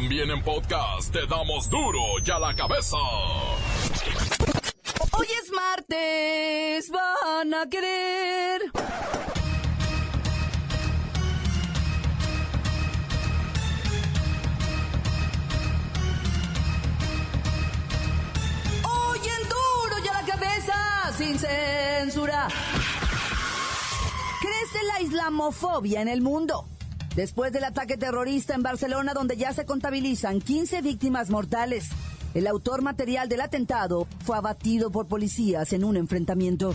También en podcast te damos duro y a la cabeza. Hoy es martes, van a querer. Hoy en duro y a la cabeza, sin censura. Crece la islamofobia en el mundo. Después del ataque terrorista en Barcelona, donde ya se contabilizan 15 víctimas mortales, el autor material del atentado fue abatido por policías en un enfrentamiento.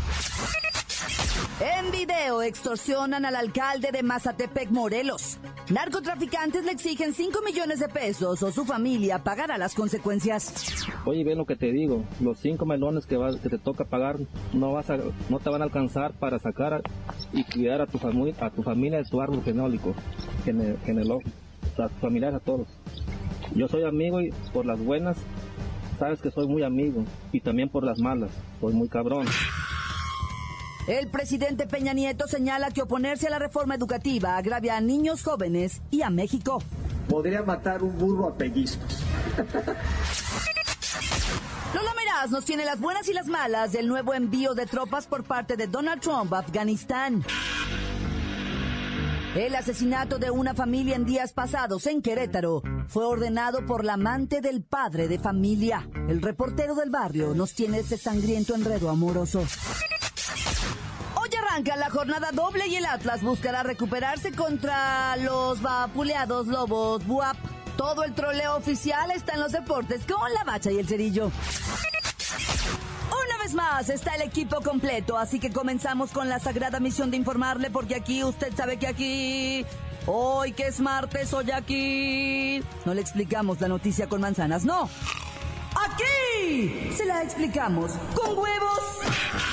En video extorsionan al alcalde de Mazatepec, Morelos. Narcotraficantes le exigen 5 millones de pesos o su familia pagará las consecuencias. Oye, ve lo que te digo, los 5 melones que, te toca pagar no, vas a, no te van a alcanzar para sacar y cuidar a tu, familia a tu familia de tu árbol genólico, genelo, a tus familiares, a todos. Yo soy amigo y por las buenas, sabes que soy muy amigo, y también por las malas, soy muy cabrón. El presidente Peña Nieto señala que oponerse a la reforma educativa agravia a niños jóvenes y a México. Podría matar un burro a pellizcos. Lola Meraz nos tiene las buenas y las malas del nuevo envío de tropas por parte de Donald Trump a Afganistán. El asesinato de una familia en días pasados en Querétaro fue ordenado por la amante del padre de familia. El reportero del barrio nos tiene ese sangriento enredo amoroso. Arranca la jornada doble y el Atlas buscará recuperarse contra los vapuleados Lobos Buap. Todo el troleo oficial está en los deportes con la bacha y el cerillo. Una vez más está el equipo completo, así que comenzamos con la sagrada misión de informarle, porque aquí usted sabe que aquí, hoy que es martes, hoy aquí, no le explicamos la noticia con manzanas, no. Aquí se la explicamos con huevos.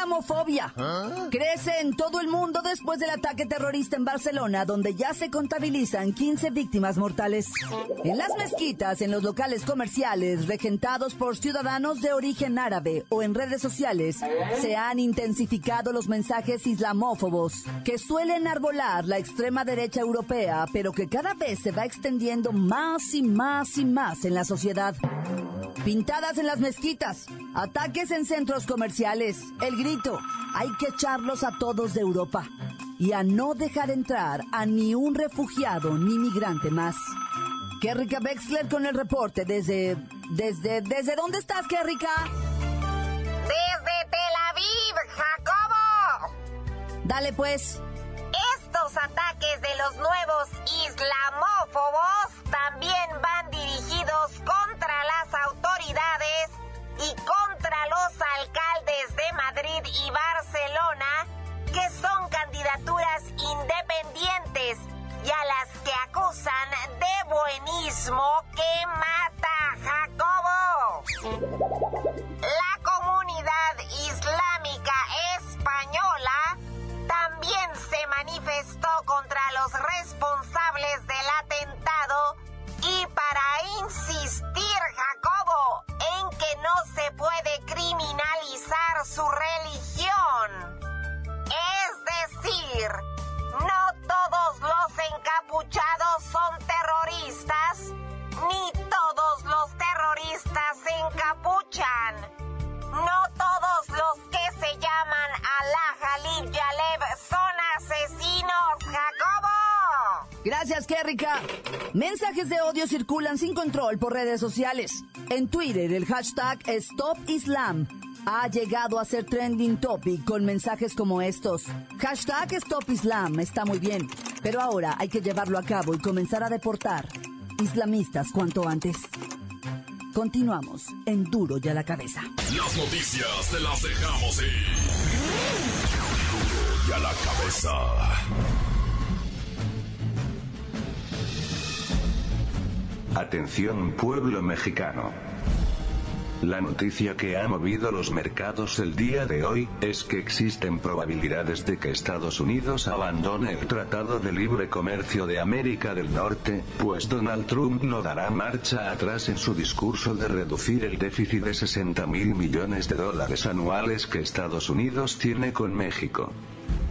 Islamofobia. Crece en todo el mundo después del ataque terrorista en Barcelona, donde ya se contabilizan 15 víctimas mortales. En las mezquitas, en los locales comerciales, regentados por ciudadanos de origen árabe o en redes sociales, se han intensificado los mensajes islamófobos que suelen arbolar la extrema derecha europea, pero que cada vez se va extendiendo más y más y más en la sociedad. Pintadas en las mezquitas, ataques en centros comerciales, el grito, hay que echarlos a todos de Europa y a no dejar entrar a ni un refugiado ni migrante más. Kerrika Wexler con el reporte desde... ¿Desde, desde dónde estás, Kerrika? Desde Tel Aviv, Jacobo. Dale pues. Estos ataques de los nuevos islamófobos también van dirigidos contra las autoridades y contra los alcaldes de Madrid y Barcelona, que son candidaturas independientes y a las que acusan de buenismo que sin control por redes sociales. En Twitter, el hashtag StopIslam ha llegado a ser trending topic con mensajes como estos. Hashtag StopIslam está muy bien, pero ahora hay que llevarlo a cabo y comenzar a deportar islamistas cuanto antes. Continuamos en Duro y a la cabeza. Las noticias te las dejamos ir. Duro y a la cabeza. Atención pueblo mexicano. La noticia que ha movido los mercados el día de hoy es que existen probabilidades de que Estados Unidos abandone el Tratado de Libre Comercio de América del Norte, pues Donald Trump no dará marcha atrás en su discurso de reducir el déficit de 60 mil millones de dólares anuales que Estados Unidos tiene con México.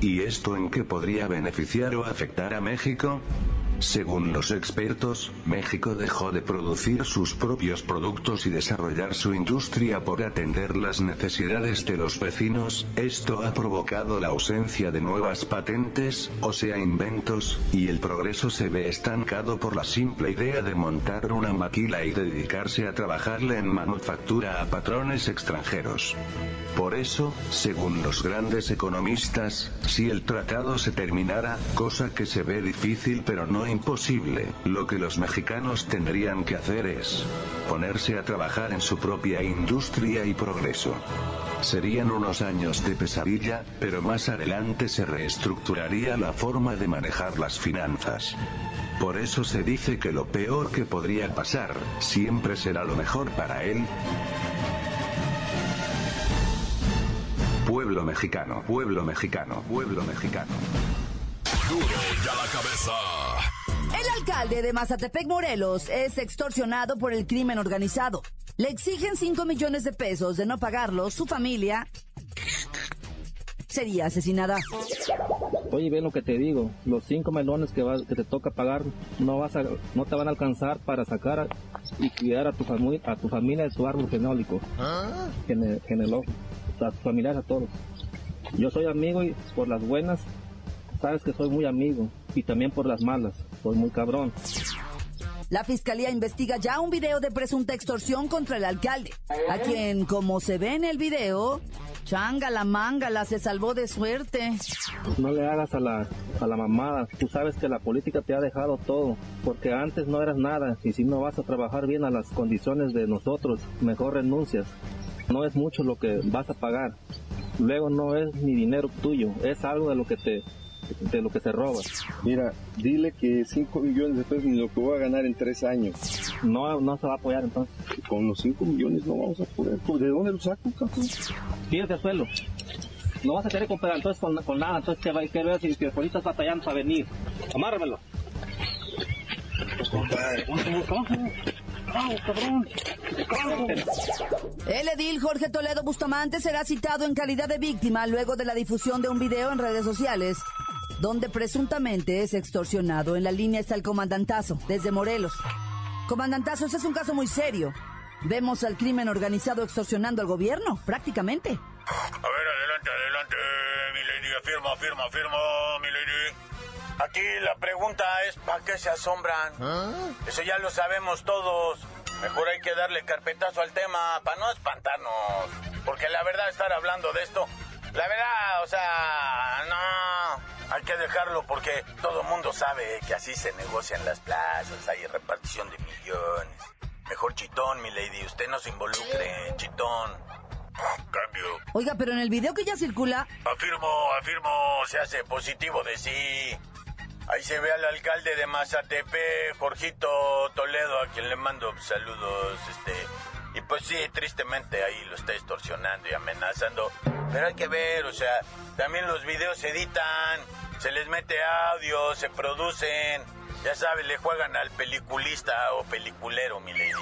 ¿Y esto en qué podría beneficiar o afectar a México? Según los expertos, México dejó de producir sus propios productos y desarrollar su industria por atender las necesidades de los vecinos, esto ha provocado la ausencia de nuevas patentes, o sea inventos, y el progreso se ve estancado por la simple idea de montar una maquila y dedicarse a trabajarle en manufactura a patrones extranjeros. Por eso, según los grandes economistas, si el tratado se terminara, cosa que se ve difícil pero no imposible, lo que los mexicanos tendrían que hacer es ponerse a trabajar en su propia industria y progreso. Serían unos años de pesadilla, pero más adelante se reestructuraría la forma de manejar las finanzas. Por eso se dice que lo peor que podría pasar, siempre será lo mejor para él. Pueblo mexicano, pueblo mexicano, pueblo mexicano. Ya la cabeza. El alcalde de Mazatepec, Morelos, es extorsionado por el crimen organizado. Le exigen 5 millones de pesos de no pagarlo. Su familia sería asesinada. Oye, ve lo que te digo, los 5 melones que, vas- que te toca pagar no vas a, no te van a alcanzar para sacar y cuidar a tu, fami- a tu familia de tu árbol genealógico, gene- genealógico, a tus familiares, a todos. Yo soy amigo y por las buenas, sabes que soy muy amigo, y también por las malas, soy muy cabrón. La fiscalía investiga ya un video de presunta extorsión contra el alcalde, a quien, como se ve en el video, changa la mangala se salvó de suerte. No le hagas a la, a la mamada. Tú sabes que la política te ha dejado todo, porque antes no eras nada y si no vas a trabajar bien a las condiciones de nosotros, mejor renuncias. No es mucho lo que vas a pagar. Luego no es ni dinero tuyo, es algo de lo que te de lo que se roba. Mira, dile que 5 millones de pesos ni lo que voy a ganar en 3 años. No, no se va a apoyar entonces. Con los 5 millones no vamos a poder. ¿De dónde lo saco, cabrón? Tírate al suelo. No vas a querer comprar entonces con, con nada, entonces que, va- que veas si que ahorita estás batallando para venir. Amárramelo. Cabrón. El edil Jorge Toledo Bustamante será citado en calidad de víctima luego de la difusión de un video en redes sociales donde presuntamente es extorsionado. En la línea está el comandantazo, desde Morelos. Comandantazo, ese es un caso muy serio. Vemos al crimen organizado extorsionando al gobierno, prácticamente. A ver, adelante, adelante, mi lady. Afirmo, afirmo, afirmo, mi lady. Aquí la pregunta es, ¿para qué se asombran? Eso ya lo sabemos todos. Mejor hay que darle carpetazo al tema para no espantarnos. Porque la verdad, estar hablando de esto, la verdad, o sea, no. Hay que dejarlo porque todo mundo sabe que así se negocian las plazas, hay repartición de millones. Mejor chitón, mi lady, usted no se involucre, chitón. Cambio. Oiga, pero en el video que ya circula, Afirmo, afirmo, se hace positivo de sí. Ahí se ve al alcalde de Mazatepec, Jorgito Toledo, a quien le mando saludos, este... Y pues sí, tristemente ahí lo está extorsionando y amenazando. Pero hay que ver, o sea, también los videos se editan, se les mete audio, se producen. Ya sabes, le juegan al peliculista o peliculero, mi lady.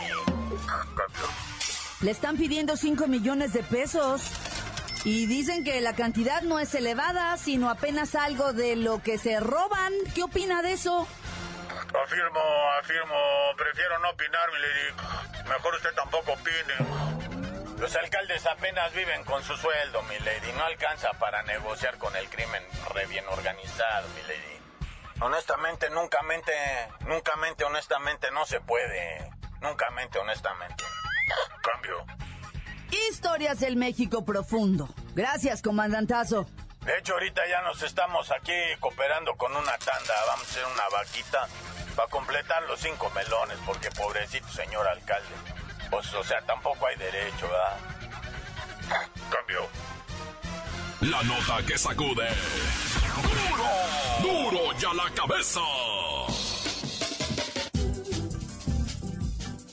le están pidiendo 5 millones de pesos. Y dicen que la cantidad no es elevada, sino apenas algo de lo que se roban. ¿Qué opina de eso? Afirmo, afirmo, prefiero no opinar, mi lady. Mejor usted tampoco opine. Los alcaldes apenas viven con su sueldo, mi lady. No alcanza para negociar con el crimen re bien organizado, mi lady. Honestamente, nunca mente, nunca mente, honestamente, no se puede. Nunca mente, honestamente. Cambio. Historias del México profundo. Gracias, comandantazo. De hecho, ahorita ya nos estamos aquí cooperando con una tanda. Vamos a hacer una vaquita para completar los cinco melones, porque pobrecito señor alcalde. Pues, o sea, tampoco hay derecho, ¿verdad? Cambio. La nota que sacude. ¡Duro! ¡Duro ya la cabeza!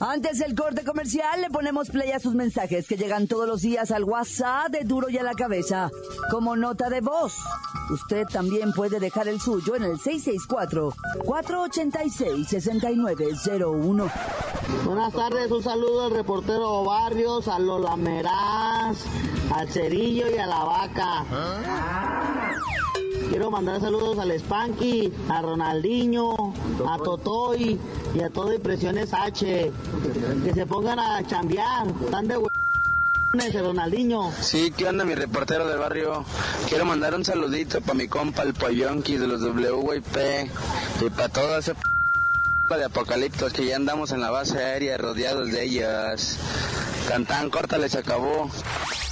Antes del corte comercial le ponemos play a sus mensajes que llegan todos los días al WhatsApp de Duro y a la cabeza como nota de voz. Usted también puede dejar el suyo en el 664-486-6901. Buenas tardes, un saludo al reportero Barrios, a Lola Meraz, al Cerillo y a la Vaca. Quiero mandar saludos al Spanky, a Ronaldinho, a Totoy y a todo Impresiones H. Que se pongan a chambear, están de Ronaldinho. Sí, ¿qué onda mi reportero del barrio? Quiero mandar un saludito para mi compa el Poyonki de los WIP y para todo ese p de apocaliptos que ya andamos en la base aérea rodeados de ellas. Cantán, corta, se acabó.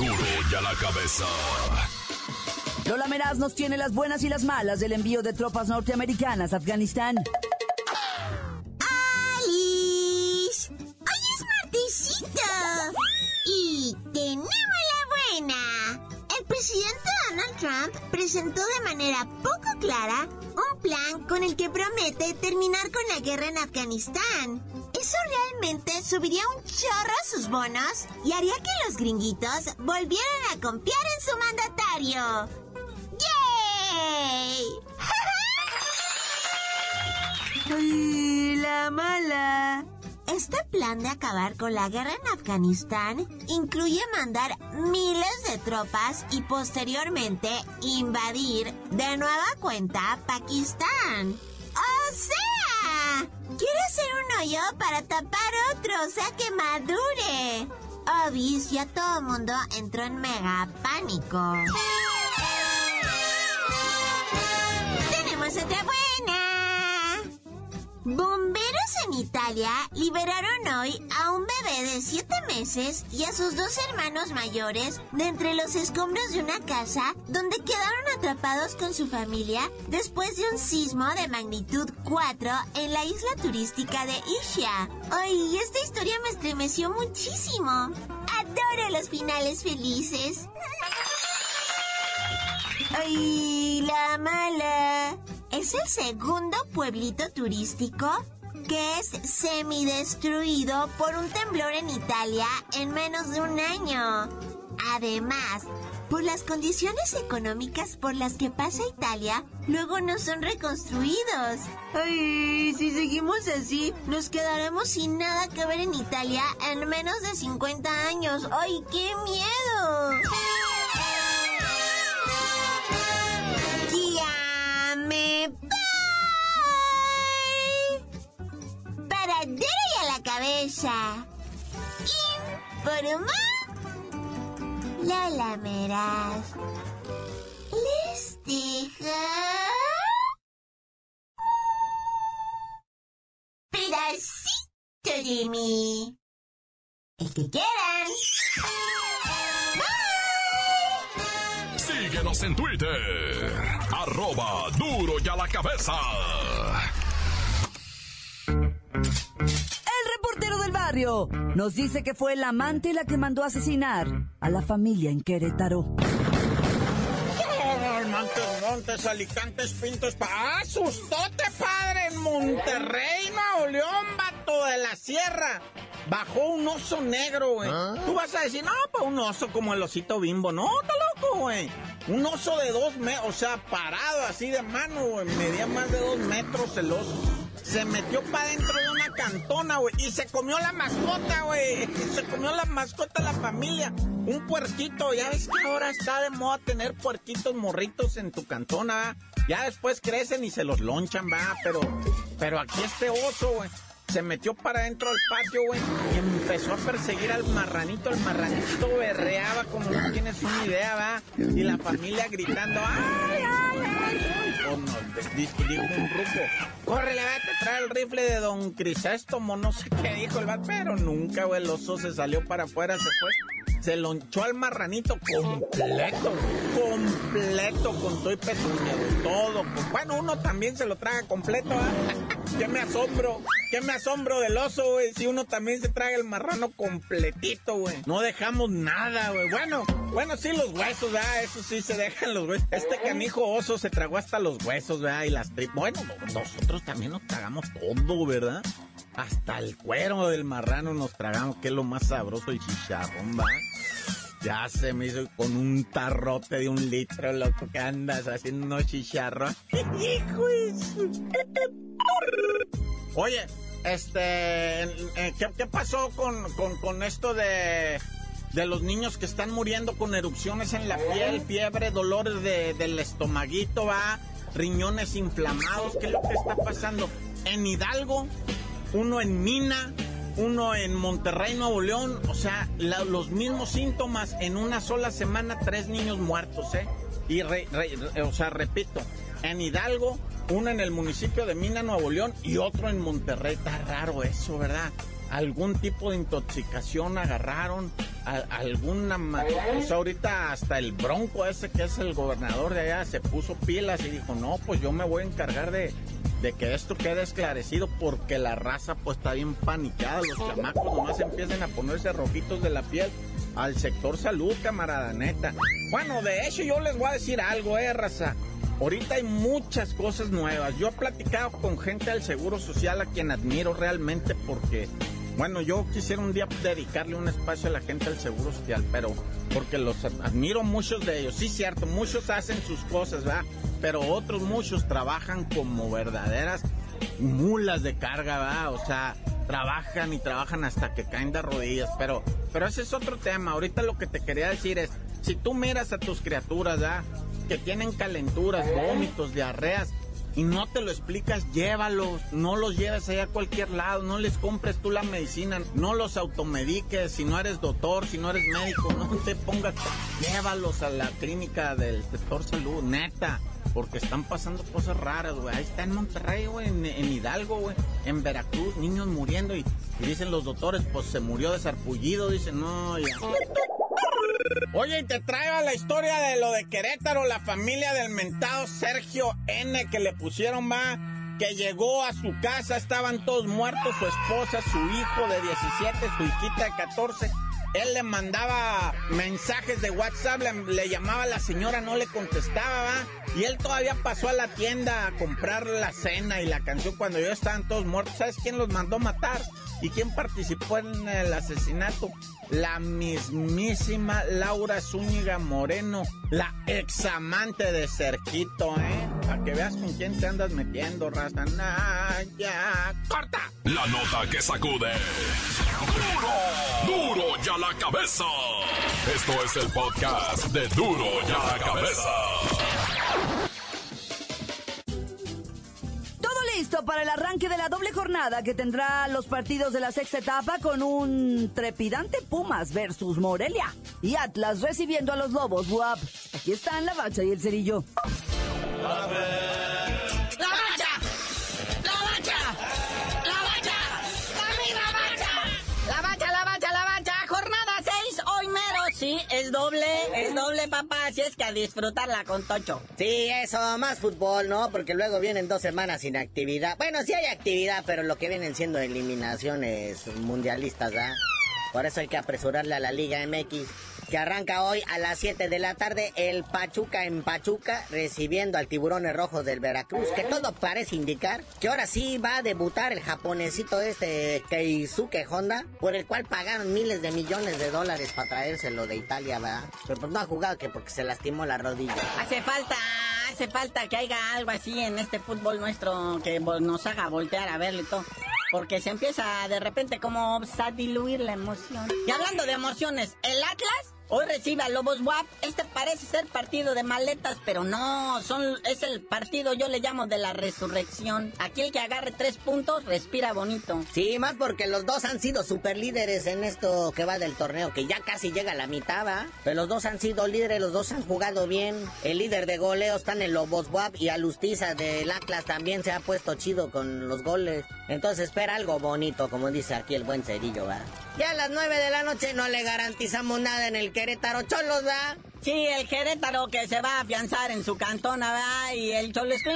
Duro y a la cabeza. Lola Meraz nos tiene las buenas y las malas del envío de tropas norteamericanas a Afganistán. ¡Alice! ¡Hoy es martesito! Y tenemos la buena. El presidente Donald Trump presentó de manera poco clara un plan con el que promete terminar con la guerra en Afganistán. Eso realmente subiría un chorro a sus bonos y haría que los gringuitos volvieran a confiar en su mandatario. ¡Yay! ¡Ay, la mala! Este plan de acabar con la guerra en Afganistán incluye mandar miles de tropas y posteriormente invadir de nueva cuenta Pakistán. ¡O sea! Quiere hacer un hoyo para tapar otro, o sea que madure. Obis, ya todo el mundo entró en mega pánico. Tenemos otra buena. Bomberos en Italia liberaron hoy a un bebé de 7 meses y a sus dos hermanos mayores de entre los escombros de una casa donde quedaron atrapados con su familia después de un sismo de magnitud 4 en la isla turística de Ischia. Ay, esta historia me estremeció muchísimo. Adoro los finales felices. Ay, la mala. Es el segundo pueblito turístico que es semidestruido por un temblor en Italia en menos de un año. Además, por las condiciones económicas por las que pasa Italia, luego no son reconstruidos. Ay, si seguimos así, nos quedaremos sin nada que ver en Italia en menos de 50 años. ¡Ay, qué miedo! Cabeza. Informó Lola Meraz. Les dejo... pedacito de mí. El que quieran. Síguenos en Twitter. Arroba duro y a la cabeza. Barrio nos dice que fue el amante la que mandó a asesinar a la familia en Querétaro. Montes, Montes, Alicantes, Pintos, pa asustote, padre, en Monterrey, Nuevo León, vato de la sierra. Bajó un oso negro, güey. Tú vas a decir, no, pues un oso como el osito bimbo. No, está loco, güey. Un oso de dos metros, o sea, parado así de mano, güey. Medía más de dos metros el oso. Se metió para dentro de una cantona, güey. Y se comió la mascota, güey. Se comió la mascota la familia. Un puerquito. Ya ves que ahora está de moda tener puerquitos morritos en tu cantona, ¿va? Ya después crecen y se los lonchan, va. Pero, pero aquí este oso, güey. Se metió para dentro del patio, güey, y empezó a perseguir al marranito. El marranito berreaba como no tienes una idea, ¿va? Y la familia gritando, ¡ay, ay, ay! Oh, no, dijo, dijo un grupo, córrele, vete, trae el rifle de don Crisóstomo, no sé qué dijo el vato, pero nunca, güey, el oso se salió para afuera, se fue se lonchó al marranito completo, completo, con todo y pezuña, todo. Bueno, uno también se lo traga completo, ¿ah? ¿Qué me asombro? ¿Qué me asombro del oso, güey? Si uno también se traga el marrano completito, güey. No dejamos nada, güey. Bueno, bueno, sí, los huesos, ¿verdad? Eso sí se dejan los huesos. Este canijo oso se tragó hasta los huesos, ¿verdad? Y las tripas. Bueno, nosotros también nos tragamos todo, ¿verdad? Hasta el cuero del marrano nos tragamos, que es lo más sabroso y chicharrón, ¿va? Ya se me hizo con un tarrote de un litro, loco, que andas haciendo unos chicharros. ¡Hijo Oye, este, ¿qué, pasó con, esto de, de los niños que están muriendo con erupciones en la piel, fiebre, dolores del estomaguito, va, riñones inflamados? ¿Qué es lo que está pasando? En Hidalgo, uno en Mina, uno en Monterrey, Nuevo León, o sea, los mismos síntomas en una sola semana, tres niños muertos, ¿eh? Y, o sea, repito, en Hidalgo, uno en el municipio de Mina, Nuevo León, y otro en Monterrey. Está raro eso, ¿verdad? Algún tipo de intoxicación agarraron, alguna... O sea, ahorita hasta el bronco ese que es el gobernador de allá se puso pilas y dijo, no, pues yo me voy a encargar de, que esto quede esclarecido porque la raza pues está bien panicada, los chamacos nomás empiezan a ponerse rojitos de la piel al sector salud, camarada, neta. Bueno, de hecho yo les voy a decir algo, eh, raza. Ahorita hay muchas cosas nuevas. Yo he platicado con gente del Seguro Social a quien admiro realmente porque, bueno, yo quisiera un día dedicarle un espacio a la gente del Seguro Social, pero porque los admiro muchos de ellos. Sí, cierto, muchos hacen sus cosas, ¿verdad? pero otros muchos trabajan como verdaderas mulas de carga, ¿verdad? O sea, trabajan y trabajan hasta que caen de rodillas, pero, pero ese es otro tema. Ahorita lo que te quería decir es, si tú miras a tus criaturas, ¿verdad? Que tienen calenturas, vómitos, diarreas, y no te lo explicas, llévalos, no los lleves allá a cualquier lado, no les compres tú la medicina, no los automediques, si no eres doctor, si no eres médico, no te pongas, llévalos a la clínica del sector salud, neta porque están pasando cosas raras, güey. Ahí está en Monterrey, güey, en, Hidalgo, güey, en Veracruz, niños muriendo y, dicen los doctores, pues se murió de sarpullido, dicen, no, ya. Oye, y te traigo la historia de lo de Querétaro, la familia del mentado Sergio N que le pusieron va que llegó a su casa, estaban todos muertos, su esposa, su hijo de 17, su hijita de 14 él le mandaba mensajes de WhatsApp, le, llamaba a la señora, no le contestaba, ¿va? Y él todavía pasó a la tienda a comprar la cena y la canción cuando ya estaban todos muertos. ¿Sabes quién los mandó matar? ¿Y quién participó en el asesinato? La mismísima Laura Zúñiga Moreno, la examante de Cerquito, ¿eh? Para que veas con quién te andas metiendo, raza. ya, corta. La nota que sacude. ¡Duro! ¡Duro ya la cabeza! Esto es el podcast de Duro ya la cabeza. Listo para el arranque de la doble jornada que tendrá los partidos de la sexta etapa con un trepidante Pumas versus Morelia y Atlas recibiendo a los Lobos WAP. Aquí están la bacha y el cerillo. es doble, papá. Así es que a disfrutarla con Tocho. Sí, eso, más fútbol, ¿no? Porque luego vienen dos semanas sin actividad. Bueno, sí hay actividad, pero lo que vienen siendo eliminaciones mundialistas, ¿ah? Por eso hay que apresurarle a la Liga MX que arranca hoy a las 7 de la tarde el Pachuca en Pachuca recibiendo al Tiburones Rojos del Veracruz, que todo parece indicar que ahora sí va a debutar el japonesito este Keisuke Honda, por el cual pagaron miles de millones de dólares para traérselo de Italia, ¿verdad? Pero pues no ha jugado que porque se lastimó la rodilla. Hace falta hace falta que haya algo así en este fútbol nuestro que nos haga voltear a verle todo. Porque se empieza de repente como a diluir la emoción. Y hablando de emociones, el Atlas Hoy recibe a Lobos WAP. Este parece ser partido de maletas, pero no, son, es el partido yo le llamo de la resurrección. Aquí el que agarre tres puntos respira bonito. Sí, más porque los dos han sido super líderes en esto que va del torneo, que ya casi llega a la mitad, ¿va? Pero los dos han sido líderes, los dos han jugado bien. El líder de goleo está en el Lobos WAP y Alustiza del Atlas también se ha puesto chido con los goles. Entonces espera algo bonito, como dice aquí el buen cerillo, ¿va? Ya a las nueve de la noche no le garantizamos nada en el Querétaro Cholos, ¿va? Sí, el Querétaro que se va a afianzar en su cantona, ¿verdad? Y el Cholos que,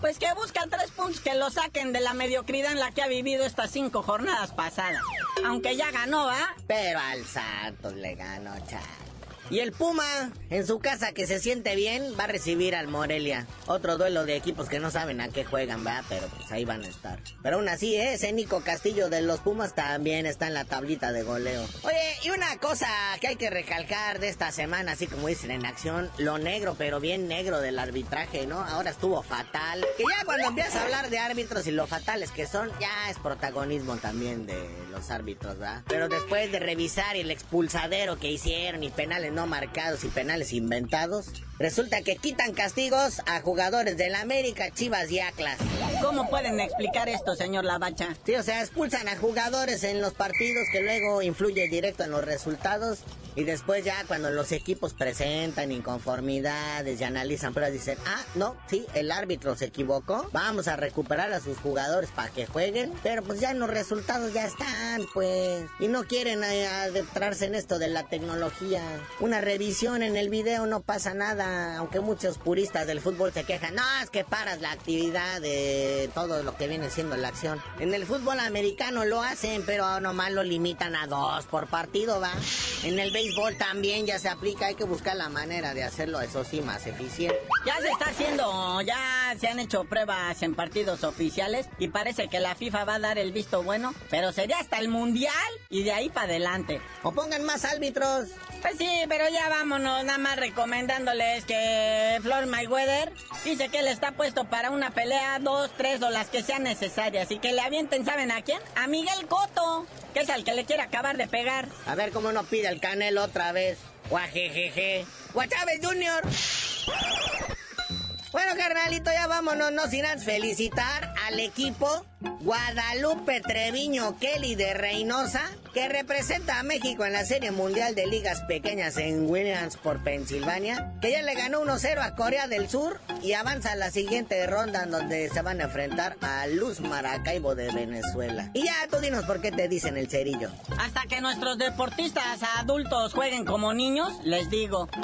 pues que buscan tres puntos que lo saquen de la mediocridad en la que ha vivido estas cinco jornadas pasadas. Aunque ya ganó, ¿va? Pero al Santos le ganó, chaval. Y el Puma, en su casa que se siente bien, va a recibir al Morelia. Otro duelo de equipos que no saben a qué juegan, va, pero pues ahí van a estar. Pero aún así, ¿eh? ese Castillo de los Pumas también está en la tablita de goleo. Oye, y una cosa que hay que recalcar de esta semana, así como dicen en acción, lo negro, pero bien negro del arbitraje, ¿no? Ahora estuvo fatal. Que ya cuando empiezas a hablar de árbitros y lo fatales que son, ya es protagonismo también de los árbitros, ¿verdad? Pero después de revisar el expulsadero que hicieron y penales no marcados y penales inventados, resulta que quitan castigos a jugadores del América, Chivas y Atlas. ¿Cómo pueden explicar esto, señor Lavacha? Sí, o sea, expulsan a jugadores en los partidos que luego influye directo en los resultados y después ya cuando los equipos presentan inconformidades y analizan pruebas dicen, ah, no, sí, el árbitro se equivocó, vamos a recuperar a sus jugadores para que jueguen, pero pues ya los resultados ya están, pues, y no quieren eh, adentrarse en esto de la tecnología. Una revisión en el video no pasa nada, aunque muchos puristas del fútbol se quejan, no, es que paras la actividad de todo lo que viene siendo la acción. En el fútbol americano lo hacen, pero nomás lo limitan a dos por partido, va. En el béisbol también ya se aplica, hay que buscar la manera de hacerlo, eso sí, más eficiente. Ya se está haciendo, ya se han hecho pruebas en partidos oficiales y parece que la FIFA va a dar el visto bueno, pero sería hasta el Mundial y de ahí para adelante. O pongan más árbitros. Pues sí, pero ya vámonos, nada más recomendándoles que Flor Mayweather dice que él está puesto para una pelea, dos, tres o las que sean necesarias y que le avienten, ¿saben a quién? A Miguel Cotto, que es al que le quiere acabar de pegar. A ver cómo no pide el canelo otra vez. Guajejeje. Guachávez Junior. Bueno, carnalito, ya vámonos, no sin antes felicitar al equipo Guadalupe Treviño Kelly de Reynosa, que representa a México en la Serie Mundial de Ligas Pequeñas en Williamsport, Pensilvania, que ya le ganó 1-0 a Corea del Sur y avanza a la siguiente ronda en donde se van a enfrentar a Luz Maracaibo de Venezuela. Y ya tú dinos por qué te dicen el cerillo. Hasta que nuestros deportistas adultos jueguen como niños, les digo.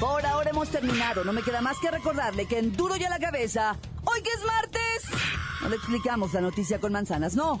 Por ahora hemos terminado. No me queda más que recordarle que en Duro y a la cabeza, hoy que es martes, no le explicamos la noticia con manzanas, no.